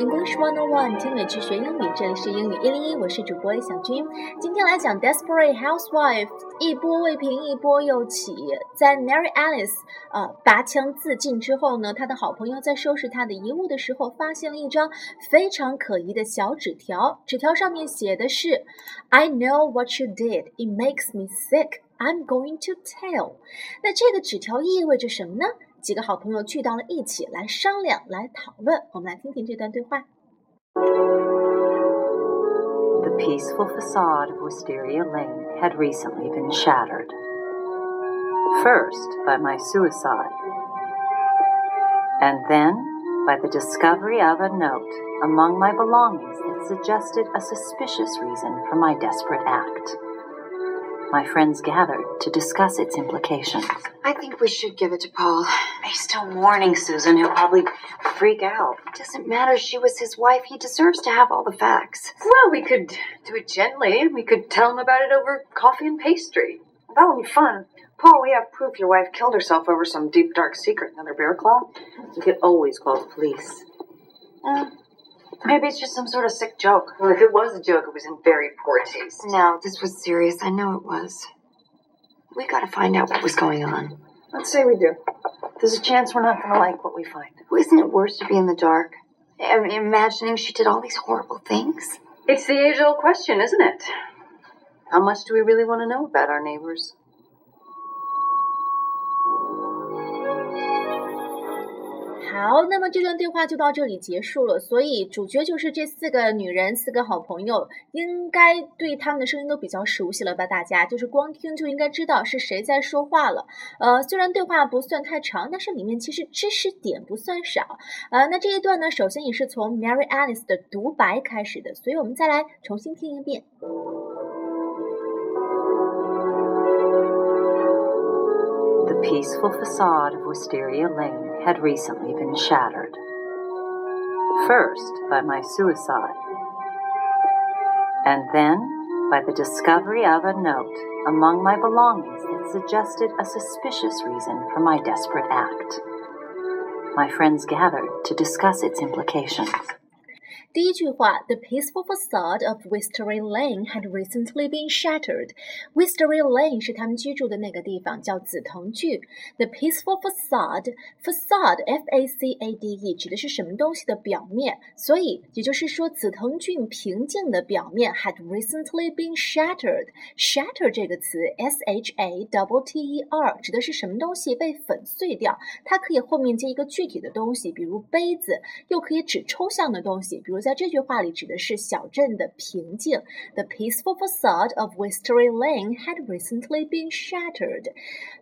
English One on One，听美剧学英语，这里是英语一零一，我是主播李小军。今天来讲 Desperate Housewife，一波未平一波又起。在 Mary Alice 呃拔枪自尽之后呢，她的好朋友在收拾她的遗物的时候，发现了一张非常可疑的小纸条。纸条上面写的是：“I know what you did. It makes me sick. I'm going to tell。”那这个纸条意味着什么呢？几个好朋友聚到了一起来商量、来讨论。我们来听听这段对话。The peaceful facade of Wisteria Lane had recently been shattered. First by my suicide, and then by the discovery of a note among my belongings that suggested a suspicious reason for my desperate act. My friends gathered to discuss its implications. I think we should give it to Paul. He's still mourning, Susan. He'll probably freak out. It doesn't matter. She was his wife. He deserves to have all the facts. Well, we could do it gently. And we could tell him about it over coffee and pastry. That would be fun. Paul, we have proof your wife killed herself over some deep, dark secret. Another bear claw? We could always call the police. Uh, maybe it's just some sort of sick joke. Well, if it was a joke, it was in very poor taste. No, this was serious. I know it was. We gotta find out what was going on. Let's say we do. There's a chance we're not going to like what we find. Well, isn't it worse to be in the dark? I mean, imagining she did all these horrible things. It's the age old question, isn't it? How much do we really want to know about our neighbors? 好，那么这段对话就到这里结束了。所以主角就是这四个女人，四个好朋友，应该对他们的声音都比较熟悉了吧？大家就是光听就应该知道是谁在说话了。呃，虽然对话不算太长，但是里面其实知识点不算少。呃，那这一段呢，首先也是从 Mary Alice 的独白开始的，所以我们再来重新听一遍。The peaceful facade of Wisteria Lane had recently been shattered. First by my suicide, and then by the discovery of a note among my belongings that suggested a suspicious reason for my desperate act. My friends gathered to discuss its implications. 第一句话，The peaceful facade of Wisteria Lane had recently been shattered. Wisteria Lane 是他们居住的那个地方，叫紫藤郡。The peaceful facade, facade, F-A-C-A-D-E 指的是什么东西的表面，所以也就是说，紫藤郡平静的表面 had recently been shattered. Shatter 这个词，S-H-A-T-T-E-R 指的是什么东西被粉碎掉，它可以后面接一个具体的东西，比如杯子，又可以指抽象的东西，比如。在这句话里指的是小镇的平静。The peaceful facade of Wisteria Lane had recently been shattered.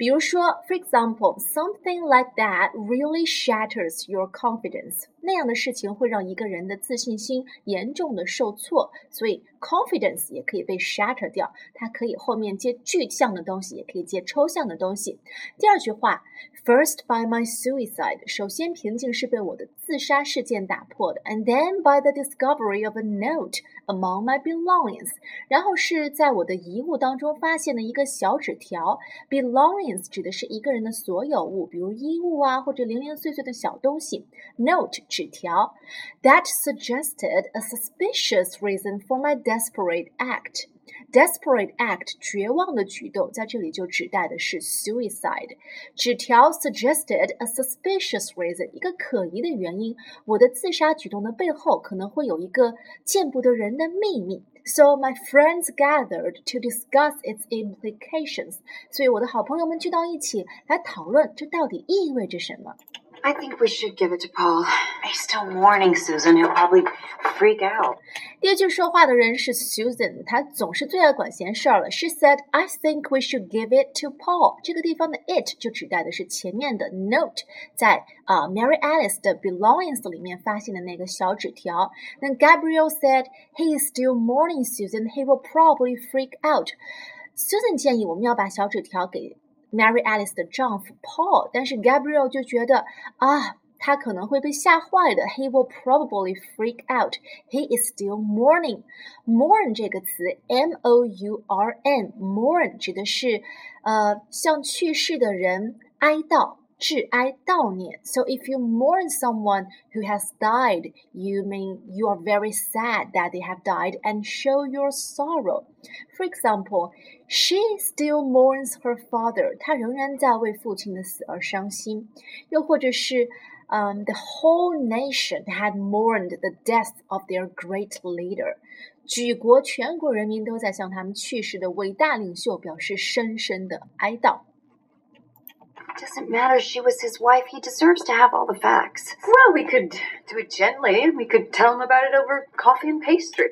比如说，for example, something like that really shatters your confidence. 那样的事情会让一个人的自信心严重的受挫，所以 confidence 也可以被 shatter 掉。它可以后面接具象的东西，也可以接抽象的东西。第二句话，first by my suicide. 首先，平静是被我的自杀事件打破的，and then by the discovery of a note among my belongings. 然后是在我的遗物当中发现了一个小纸条。，belonging 指的是一个人的所有物，比如衣物啊，或者零零碎碎的小东西。note 纸条，that suggested a suspicious reason for my desperate act. Desperate act，绝望的举动，在这里就指代的是 suicide。纸条 suggested a suspicious reason，一个可疑的原因。我的自杀举动的背后可能会有一个见不得人的秘密。So my friends gathered to discuss its implications。所以我的好朋友们聚到一起来讨论这到底意味着什么。 I think we should give it to Paul. He's still mourning, Susan. He'll probably freak out. 第二句说话的人是 Susan，她总是最爱管闲事儿了。She said, "I think we should give it to Paul." 这个地方的 it 就指代的是前面的 note，在啊、Mary Alice 的 belongings 里面发现的那个小纸条。那 Gabriel said, "He is still mourning, Susan. He will probably freak out." Susan 建议我们要把小纸条给 Mary Alice 的丈夫 Paul，但是 Gabriel 就觉得啊。他可能会被吓坏的。He will probably freak out. He is still mourning. Mourn 这个词，M O U R N，mourn 指的是呃向去世的人哀悼。 致哀悼念。So if you mourn someone who has died, you mean you are very sad that they have died and show your sorrow. For example, she still mourns her father. 她仍然在为父亲的死而伤心。又或者是。Um, the whole nation had mourned the death of their great leader. 举国全国人民都在向他们去世的伟大领袖表示深深的哀悼。 Doesn't matter. She was his wife. He deserves to have all the facts. Well, we could do it gently. And we could tell him about it over coffee and pastry.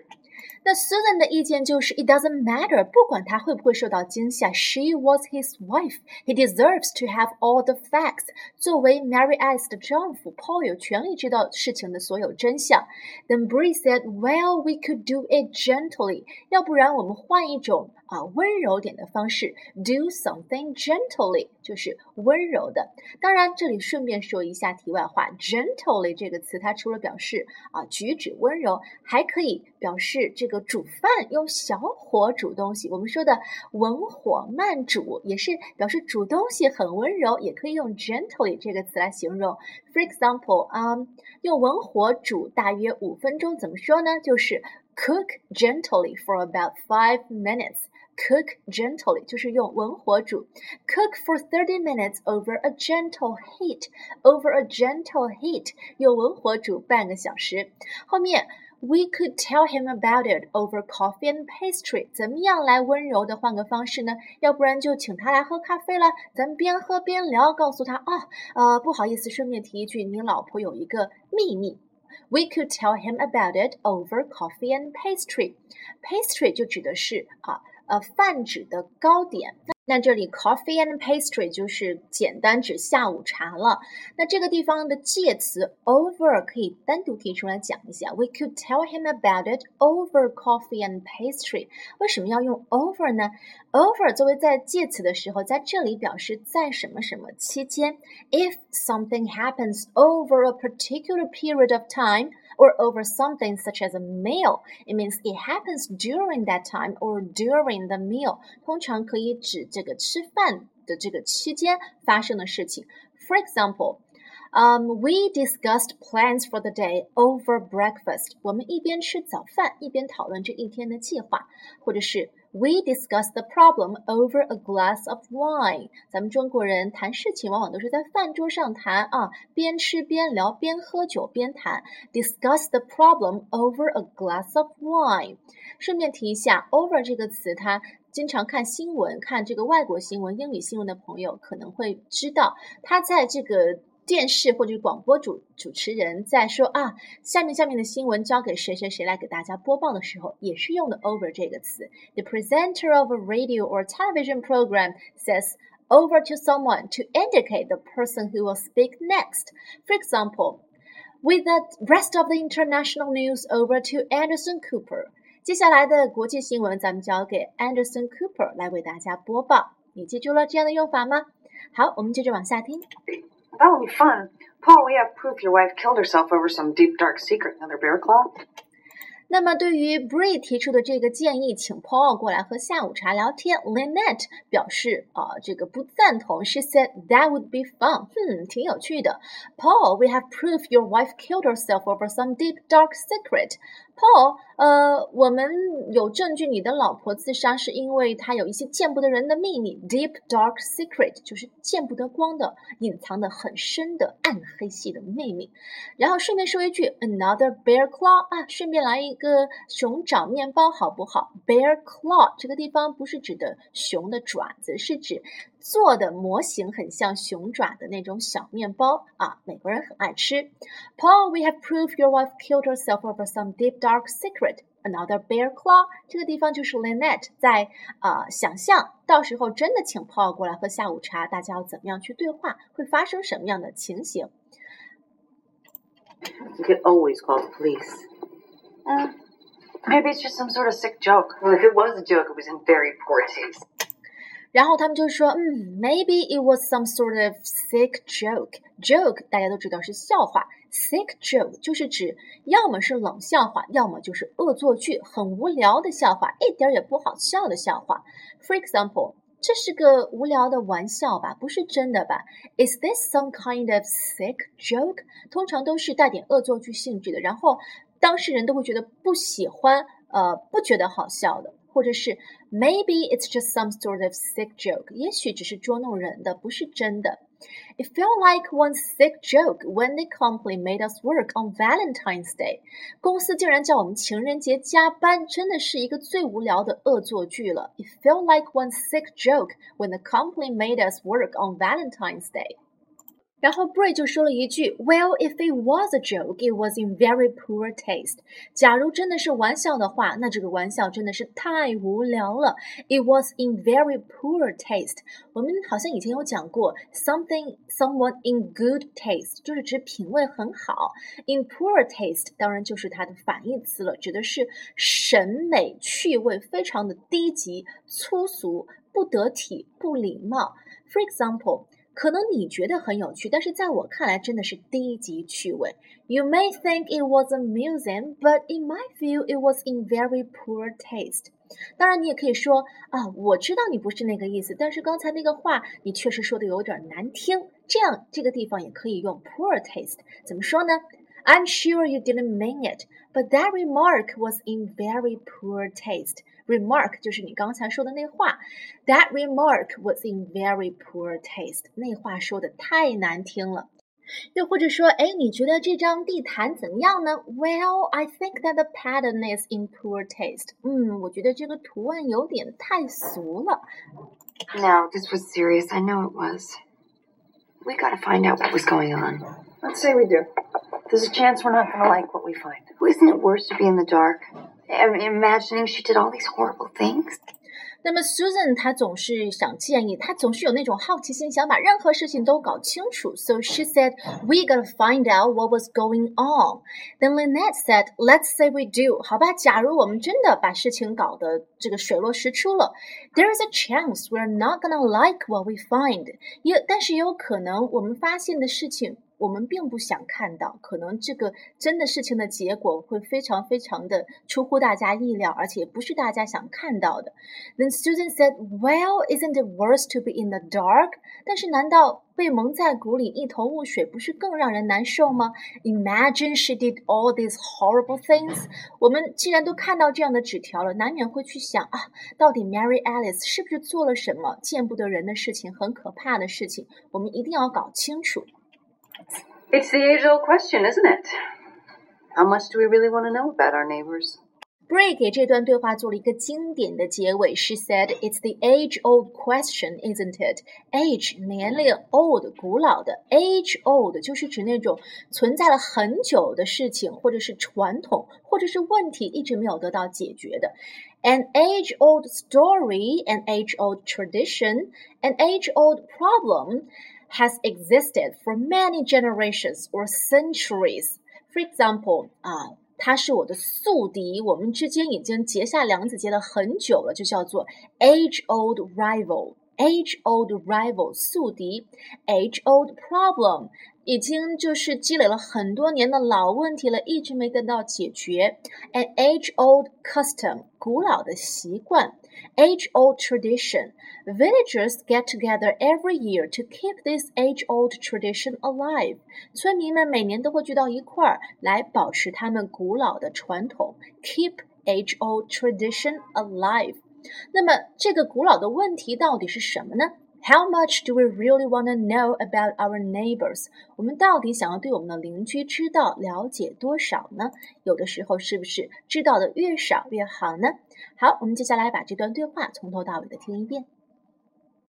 那 Susan 的意见就是，It doesn't matter，不管他会不会受到惊吓，She was his wife，he deserves to have all the facts。作为 Mary Alice 的丈夫，Paul 有权利知道事情的所有真相。Then Bree said，Well, we could do it gently。要不然我们换一种啊温柔点的方式，do something gently，就是温柔的。当然，这里顺便说一下题外话，gently 这个词它除了表示啊举止温柔，还可以表示这个。煮饭用小火煮东西，我们说的文火慢煮也是表示煮东西很温柔，也可以用 gently 这个词来形容。For example，啊，用文火煮大约五分钟，怎么说呢？就是 cook gently for about five minutes。Cook gently 就是用文火煮。Cook for thirty minutes over a gentle heat。Over a gentle heat 用文火煮半个小时。后面。We could tell him about it over coffee and pastry。怎么样来温柔的换个方式呢？要不然就请他来喝咖啡了，咱们边喝边聊，告诉他啊，呃，不好意思，顺便提一句，你老婆有一个秘密。We could tell him about it over coffee and pastry。Pastry 就指的是啊，呃，泛指的糕点。那这里 coffee and pastry 就是简单指下午茶了。那这个地方的介词 over 可以单独提出来讲一下。We could tell him about it over coffee and pastry。为什么要用 over 呢？over 作为在介词的时候，在这里表示在什么什么期间。If something happens over a particular period of time or over something such as a meal, it means it happens during that time or during the meal。通常可以指这个吃饭的这个期间发生的事情。For example. Um, we discussed plans for the day over breakfast. 我们一边吃早饭一边讨论这一天的计划，或者是 We discuss the problem over a glass of wine。咱们中国人谈事情往往都是在饭桌上谈啊，边吃边聊，边喝酒边谈。Discuss the problem over a glass of wine。顺便提一下，over 这个词，它经常看新闻、看这个外国新闻、英语新闻的朋友可能会知道，它在这个。电视或者广播主主持人在说啊，下面下面的新闻交给谁谁谁来给大家播报的时候，也是用的 over 这个词。The presenter of a radio or television program says over to someone to indicate the person who will speak next. For example, with the rest of the international news over to Anderson Cooper. 接下来的国际新闻咱们交给 Anderson Cooper 来为大家播报。你记住了这样的用法吗？好，我们接着往下听。that would be fun. Paul, we have proof your wife killed herself over some deep dark secret. Another bear claw? 那么，对于 Bree 提出的这个建议，请 Paul 过来喝下午茶聊天，Lynette 表示啊，这个不赞同。She said that would be fun，嗯，挺有趣的。Paul，we have proof your wife killed herself over some deep dark secret。 Paul，呃，我们有证据你的老婆自杀是因为她有一些见不得人的秘密，deep dark secret 就是见不得光的、隐藏的很深的暗黑系的秘密。然后顺便说一句，another bear claw 啊，顺便来一个熊掌面包好不好？Bear claw 这个地方不是指的熊的爪子，是指。做的模型很像熊爪的那种小面包啊，美国人很爱吃。Paul, we have proof your wife killed herself over some deep dark secret. Another bear claw. 这个地方就是 Lynette 在啊想象，到时候真的请 Paul 过来喝下午茶，大家要怎么样去对话，会发生什么样的情形？You could always call the police. Uh, maybe it's just some sort of sick joke. Well, if it was a joke, it was in very poor taste. 然后他们就说，嗯，maybe it was some sort of sick joke。joke 大家都知道是笑话，sick joke 就是指要么是冷笑话，要么就是恶作剧，很无聊的笑话，一点也不好笑的笑话。For example。这是个无聊的玩笑吧？不是真的吧？Is this some kind of sick joke？通常都是带点恶作剧性质的，然后当事人都会觉得不喜欢，呃，不觉得好笑的。或者是 maybe it's just some sort of sick joke，也许只是捉弄人的，不是真的。It felt like one sick joke when the company made us work on Valentine's Day。公司竟然叫我们情人节加班，真的是一个最无聊的恶作剧了。It felt like one sick joke when the company made us work on Valentine's Day。 然后 Bray 就说了一句：“Well, if it was a joke, it was in very poor taste。假如真的是玩笑的话，那这个玩笑真的是太无聊了。It was in very poor taste。我们好像以前有讲过，something someone in good taste 就是指品味很好。In poor taste 当然就是它的反义词了，指的是审美趣味非常的低级、粗俗、不得体、不礼貌。For example。”可能你觉得很有趣，但是在我看来真的是低级趣味。You may think it was amusing, but in my view, it was in very poor taste. 当然，你也可以说啊，我知道你不是那个意思，但是刚才那个话你确实说的有点难听。这样这个地方也可以用 poor taste，怎么说呢 ？I'm sure you didn't mean it, but that remark was in very poor taste. Remark 就是你刚才说的那话，That remark was in very poor taste。那话说的太难听了。又或者说，哎，你觉得这张地毯怎么样呢？Well, I think that the pattern is in poor taste。嗯，我觉得这个图案有点太俗了。No, this was serious. I know it was. We got to find out what was going on. Let's say we do. There's a chance we're not going to like what we find. Isn't it worse to be in the dark? imagining she did all these horrible things. 那么 Susan 她总是想建议，她总是有那种好奇心，想把任何事情都搞清楚。So she said, "We gotta find out what was going on." Then Lynette said, "Let's say we do." 好吧，假如我们真的把事情搞得这个水落石出了，There is a chance we're not gonna like what we find. 也但是也有可能我们发现的事情。 我们并不想看到，可能这个真的事情的结果会非常非常的出乎大家意料，而且不是大家想看到的。Then Susan said, "Well, isn't it worse to be in the dark?" 但是难道被蒙在鼓里一头雾水不是更让人难受吗？Imagine she did all these horrible things。我们既然都看到这样的纸条了，难免会去想啊，到底 Mary Alice 是不是做了什么见不得人的事情，很可怕的事情？我们一定要搞清楚。It's the age old question, isn't it? How much do we really want to know about our neighbors? Bray 给这段对话做了一个经典的结尾。She said, "It's the age-old question, isn't it? Age 年龄，old 古老的，age-old 就是指那种存在了很久的事情，或者是传统，或者是问题一直没有得到解决的。An age-old story, an age-old tradition, an age-old problem." has existed for many generations or centuries. For example, 啊，他是我的宿敌，我们之间已经结下梁子结了很久了，就叫做 age-old rival。age-old rival 宿敌，age-old problem 已经就是积累了很多年的老问题了，一直没得到解决。An age-old custom 古老的习惯。 age-old tradition. Villagers get together every year to keep this age-old tradition alive. 村民们每年都会聚到一块儿来保持他们古老的传统，keep age-old tradition alive。那么这个古老的问题到底是什么呢 ？how much do we really want to know about our neighbors？我们到底想要对我们的邻居知道了解多少呢？有的时候是不是知道的越少越好呢？好，我们接下来把这段对话从头到尾的听一遍。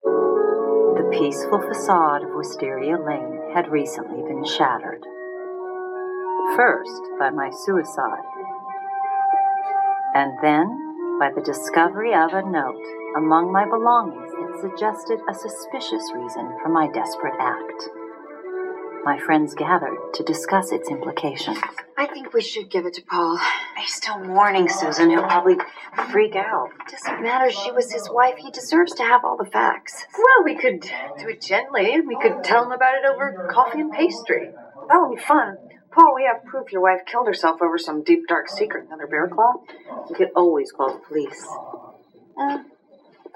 The peaceful facade of Wisteria Lane had recently been shattered. First by my suicide, and then by the discovery of a note among my belongings that suggested a suspicious reason for my desperate act. My friends gathered to discuss its implications. I think we should give it to Paul. He's still mourning, Susan. He'll probably freak out. Doesn't matter. She was his wife. He deserves to have all the facts. Well, we could do it gently. We could tell him about it over coffee and pastry. That would be fun. Paul, we have proof your wife killed herself over some deep, dark secret. Another bear claw? We could always call the police. Uh,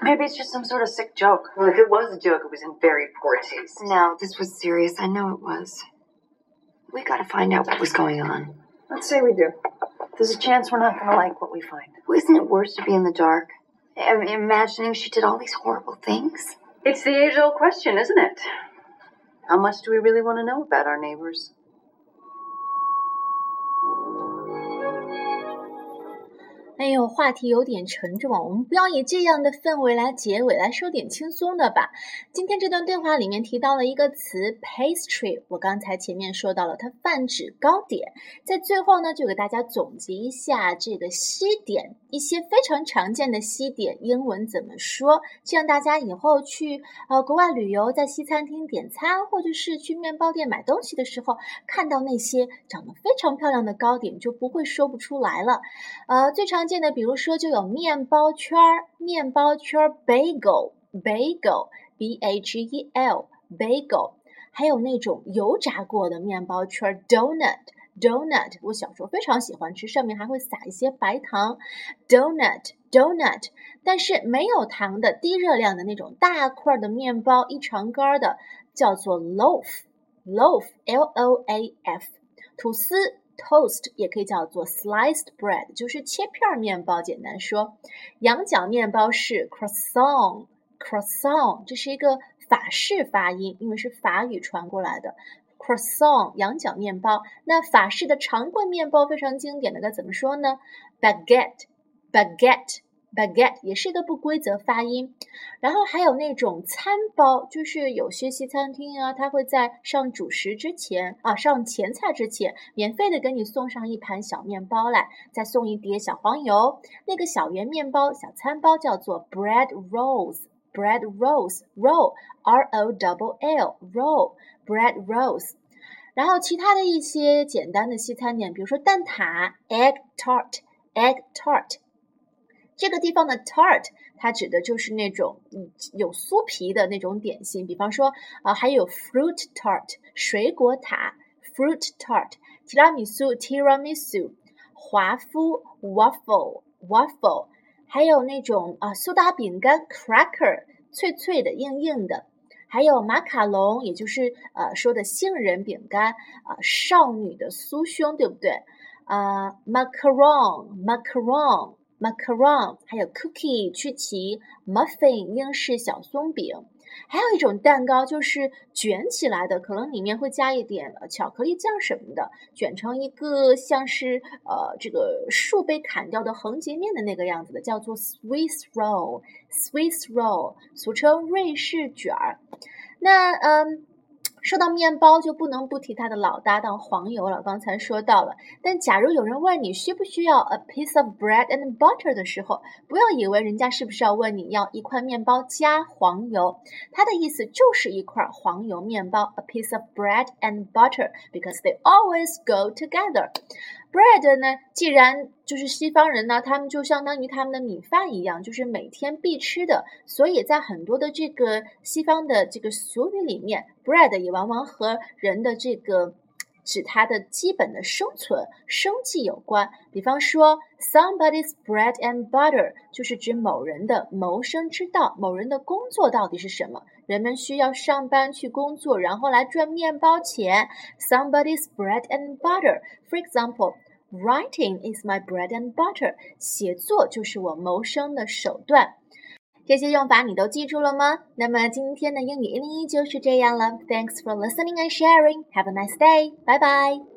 Maybe it's just some sort of sick joke. Well, if it was a joke, it was in very poor taste. No, this was serious. I know it was. We gotta find out what was going on. Let's say we do. There's a chance we're not gonna like what we find. Well, isn't it worse to be in the dark? I mean, imagining she did all these horrible things. It's the age old question, isn't it? How much do we really want to know about our neighbors? 哎呦，话题有点沉重，我们不要以这样的氛围来结尾，来说点轻松的吧。今天这段对话里面提到了一个词 pastry，我刚才前面说到了，它泛指糕点。在最后呢，就给大家总结一下这个西点，一些非常常见的西点英文怎么说，这样大家以后去呃国外旅游，在西餐厅点餐，或者是去面包店买东西的时候，看到那些长得非常漂亮的糕点，就不会说不出来了。呃，最常常见的，比如说就有面包圈儿，面包圈儿 bagel，bagel，b a g e l，bagel，还有那种油炸过的面包圈儿 donut，donut，我小时候非常喜欢吃，上面还会撒一些白糖，donut，donut，但是没有糖的低热量的那种大块的面包，一长杆的叫做 loaf，loaf，l o a f，吐司。Toast 也可以叫做 sliced bread，就是切片面包。简单说，羊角面包是 croissant，croissant 这是一个法式发音，因为是法语传过来的 croissant 羊角面包。那法式的长棍面包非常经典的，该怎么说呢？baguette，baguette。baguette baguette 也是一个不规则发音，然后还有那种餐包，就是有些西餐厅啊，它会在上主食之前啊，上前菜之前，免费的给你送上一盘小面包来，再送一碟小黄油。那个小圆面包、小餐包叫做 bread rolls，bread rolls，roll，r o double l roll，bread rolls。然后其他的一些简单的西餐点，比如说蛋挞 egg tart，egg tart。这个地方的 tart，它指的就是那种嗯有酥皮的那种点心，比方说啊，还有 fruit tart 水果塔，fruit tart 提拉米苏 tiramisu 华夫 waffle waffle，还有那种啊苏打饼干 cracker 脆脆的硬硬的，还有马卡龙，也就是呃说的杏仁饼干啊少女的酥胸，对不对？啊 macaron macaron。macaron，还有 cookie 曲奇，muffin 英式小松饼，还有一种蛋糕就是卷起来的，可能里面会加一点巧克力酱什么的，卷成一个像是呃这个树被砍掉的横截面的那个样子的，叫做 Swiss roll，Swiss roll，俗称瑞士卷儿。那嗯。说到面包，就不能不提他的老搭档黄油了。刚才说到了，但假如有人问你需不需要 a piece of bread and butter 的时候，不要以为人家是不是要问你要一块面包加黄油，它的意思就是一块黄油面包，a piece of bread and butter，because they always go together。Bread 呢，既然就是西方人呢，他们就相当于他们的米饭一样，就是每天必吃的，所以在很多的这个西方的这个俗语里面，bread 也往往和人的这个指他的基本的生存、生计有关。比方说，somebody's bread and butter 就是指某人的谋生之道，某人的工作到底是什么？人们需要上班去工作，然后来赚面包钱。Somebody's bread and butter. For example, writing is my bread and butter. 写作就是我谋生的手段。这些用法你都记住了吗？那么今天的英语一零一就是这样了。Thanks for listening and sharing. Have a nice day. Bye bye.